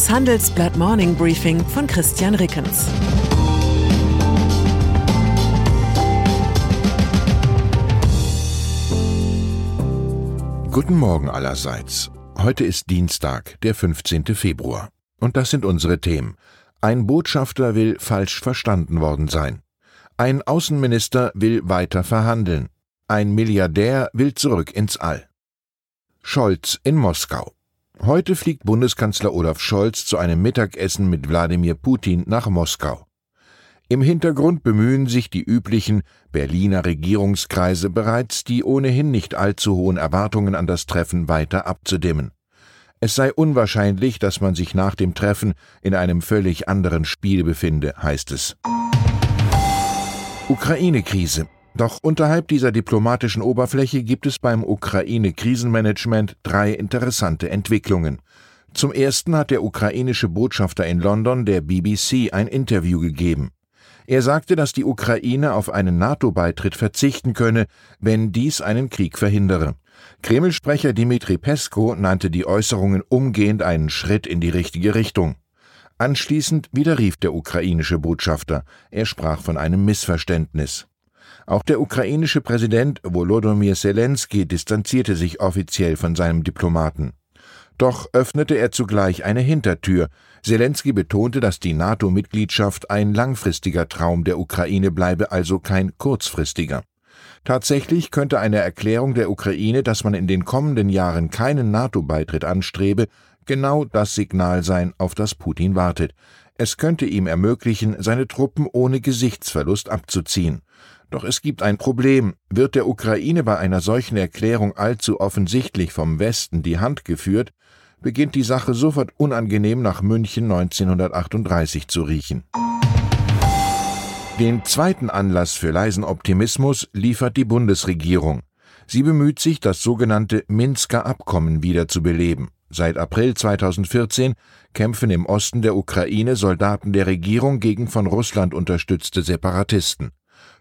Das Handelsblatt Morning Briefing von Christian Rickens. Guten Morgen allerseits. Heute ist Dienstag, der 15. Februar. Und das sind unsere Themen. Ein Botschafter will falsch verstanden worden sein. Ein Außenminister will weiter verhandeln. Ein Milliardär will zurück ins All. Scholz in Moskau. Heute fliegt Bundeskanzler Olaf Scholz zu einem Mittagessen mit Wladimir Putin nach Moskau. Im Hintergrund bemühen sich die üblichen Berliner Regierungskreise bereits, die ohnehin nicht allzu hohen Erwartungen an das Treffen weiter abzudimmen. Es sei unwahrscheinlich, dass man sich nach dem Treffen in einem völlig anderen Spiel befinde, heißt es. Ukraine-Krise. Doch unterhalb dieser diplomatischen Oberfläche gibt es beim Ukraine-Krisenmanagement drei interessante Entwicklungen. Zum ersten hat der ukrainische Botschafter in London der BBC ein Interview gegeben. Er sagte, dass die Ukraine auf einen NATO-Beitritt verzichten könne, wenn dies einen Krieg verhindere. Kreml-Sprecher Dmitri Pesko nannte die Äußerungen umgehend einen Schritt in die richtige Richtung. Anschließend widerrief der ukrainische Botschafter. Er sprach von einem Missverständnis. Auch der ukrainische Präsident Volodymyr Zelensky distanzierte sich offiziell von seinem Diplomaten. Doch öffnete er zugleich eine Hintertür. Zelensky betonte, dass die NATO-Mitgliedschaft ein langfristiger Traum der Ukraine bleibe, also kein kurzfristiger. Tatsächlich könnte eine Erklärung der Ukraine, dass man in den kommenden Jahren keinen NATO-Beitritt anstrebe, genau das Signal sein, auf das Putin wartet. Es könnte ihm ermöglichen, seine Truppen ohne Gesichtsverlust abzuziehen. Doch es gibt ein Problem. Wird der Ukraine bei einer solchen Erklärung allzu offensichtlich vom Westen die Hand geführt, beginnt die Sache sofort unangenehm nach München 1938 zu riechen. Den zweiten Anlass für leisen Optimismus liefert die Bundesregierung. Sie bemüht sich, das sogenannte Minsker Abkommen wiederzubeleben. Seit April 2014 kämpfen im Osten der Ukraine Soldaten der Regierung gegen von Russland unterstützte Separatisten.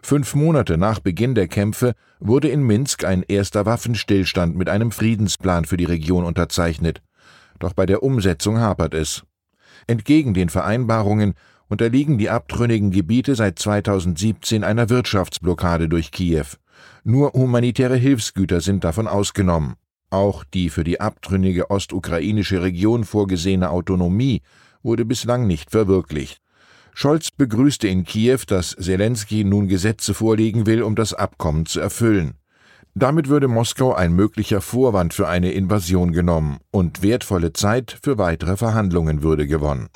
Fünf Monate nach Beginn der Kämpfe wurde in Minsk ein erster Waffenstillstand mit einem Friedensplan für die Region unterzeichnet. Doch bei der Umsetzung hapert es. Entgegen den Vereinbarungen unterliegen die abtrünnigen Gebiete seit 2017 einer Wirtschaftsblockade durch Kiew. Nur humanitäre Hilfsgüter sind davon ausgenommen. Auch die für die abtrünnige ostukrainische Region vorgesehene Autonomie wurde bislang nicht verwirklicht. Scholz begrüßte in Kiew, dass Zelensky nun Gesetze vorlegen will, um das Abkommen zu erfüllen. Damit würde Moskau ein möglicher Vorwand für eine Invasion genommen und wertvolle Zeit für weitere Verhandlungen würde gewonnen.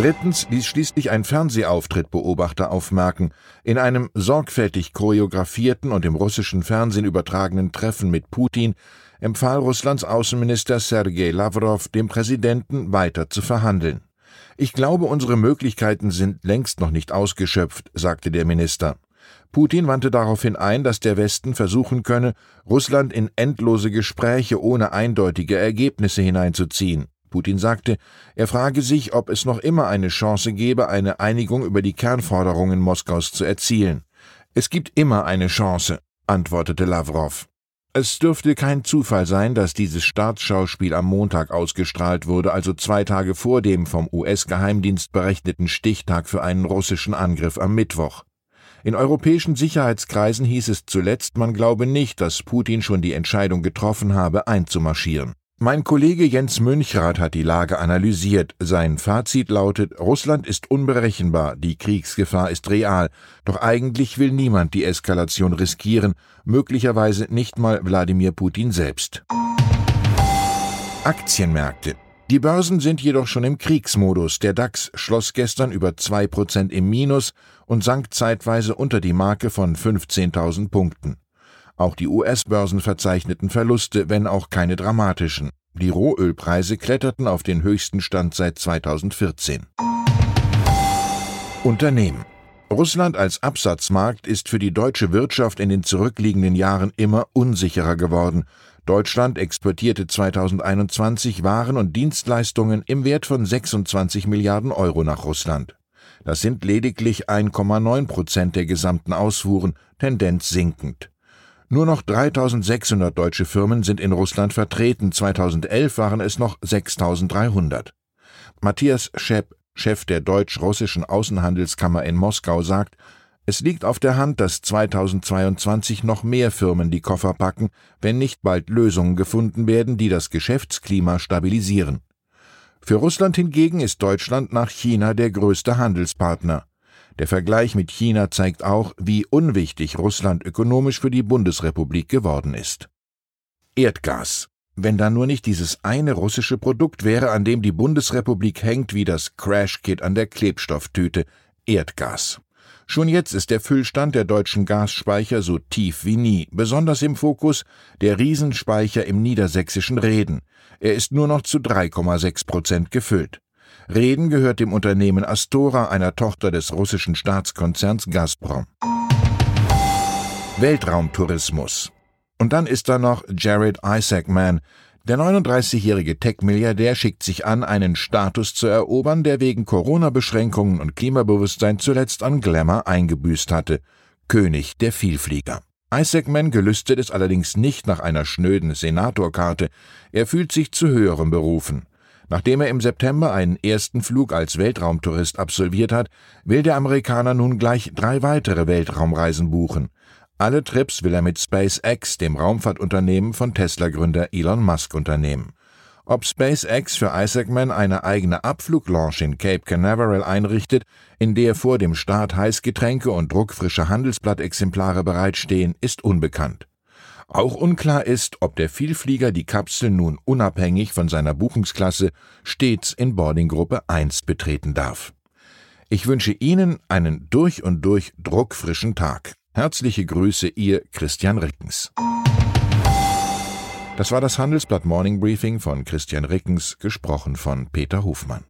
Drittens ließ schließlich ein Fernsehauftritt Beobachter aufmerken. In einem sorgfältig choreografierten und im russischen Fernsehen übertragenen Treffen mit Putin empfahl Russlands Außenminister Sergei Lavrov dem Präsidenten weiter zu verhandeln. Ich glaube, unsere Möglichkeiten sind längst noch nicht ausgeschöpft, sagte der Minister. Putin wandte daraufhin ein, dass der Westen versuchen könne, Russland in endlose Gespräche ohne eindeutige Ergebnisse hineinzuziehen. Putin sagte, er frage sich, ob es noch immer eine Chance gebe, eine Einigung über die Kernforderungen Moskaus zu erzielen. Es gibt immer eine Chance, antwortete Lavrov. Es dürfte kein Zufall sein, dass dieses Staatsschauspiel am Montag ausgestrahlt wurde, also zwei Tage vor dem vom US-Geheimdienst berechneten Stichtag für einen russischen Angriff am Mittwoch. In europäischen Sicherheitskreisen hieß es zuletzt, man glaube nicht, dass Putin schon die Entscheidung getroffen habe, einzumarschieren. Mein Kollege Jens Münchrath hat die Lage analysiert. Sein Fazit lautet, Russland ist unberechenbar, die Kriegsgefahr ist real, doch eigentlich will niemand die Eskalation riskieren, möglicherweise nicht mal Wladimir Putin selbst. Aktienmärkte. Die Börsen sind jedoch schon im Kriegsmodus. Der DAX schloss gestern über zwei Prozent im Minus und sank zeitweise unter die Marke von 15.000 Punkten. Auch die US-Börsen verzeichneten Verluste, wenn auch keine dramatischen. Die Rohölpreise kletterten auf den höchsten Stand seit 2014. Unternehmen Russland als Absatzmarkt ist für die deutsche Wirtschaft in den zurückliegenden Jahren immer unsicherer geworden. Deutschland exportierte 2021 Waren und Dienstleistungen im Wert von 26 Milliarden Euro nach Russland. Das sind lediglich 1,9 Prozent der gesamten Ausfuhren, Tendenz sinkend. Nur noch 3600 deutsche Firmen sind in Russland vertreten, 2011 waren es noch 6300. Matthias Schepp, Chef der deutsch-russischen Außenhandelskammer in Moskau, sagt, es liegt auf der Hand, dass 2022 noch mehr Firmen die Koffer packen, wenn nicht bald Lösungen gefunden werden, die das Geschäftsklima stabilisieren. Für Russland hingegen ist Deutschland nach China der größte Handelspartner. Der Vergleich mit China zeigt auch, wie unwichtig Russland ökonomisch für die Bundesrepublik geworden ist. Erdgas. Wenn da nur nicht dieses eine russische Produkt wäre, an dem die Bundesrepublik hängt wie das Crashkit an der Klebstofftüte Erdgas. Schon jetzt ist der Füllstand der deutschen Gasspeicher so tief wie nie, besonders im Fokus der Riesenspeicher im niedersächsischen Reden. Er ist nur noch zu 3,6 Prozent gefüllt. Reden gehört dem Unternehmen Astora, einer Tochter des russischen Staatskonzerns Gazprom. Weltraumtourismus. Und dann ist da noch Jared Isaacman. Der 39-jährige Tech-Milliardär schickt sich an, einen Status zu erobern, der wegen Corona-Beschränkungen und Klimabewusstsein zuletzt an Glamour eingebüßt hatte. König der Vielflieger. Isaacman gelüstet es allerdings nicht nach einer schnöden Senatorkarte. Er fühlt sich zu höheren Berufen. Nachdem er im September einen ersten Flug als Weltraumtourist absolviert hat, will der Amerikaner nun gleich drei weitere Weltraumreisen buchen. Alle Trips will er mit SpaceX, dem Raumfahrtunternehmen von Tesla-Gründer Elon Musk, unternehmen. Ob SpaceX für Isaacman eine eigene Abfluglaunch in Cape Canaveral einrichtet, in der vor dem Start Heißgetränke und druckfrische Handelsblattexemplare bereitstehen, ist unbekannt. Auch unklar ist, ob der Vielflieger die Kapsel nun unabhängig von seiner Buchungsklasse stets in Boardinggruppe 1 betreten darf. Ich wünsche Ihnen einen durch und durch druckfrischen Tag. Herzliche Grüße, Ihr Christian Rickens. Das war das Handelsblatt Morning Briefing von Christian Rickens, gesprochen von Peter Hofmann.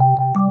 you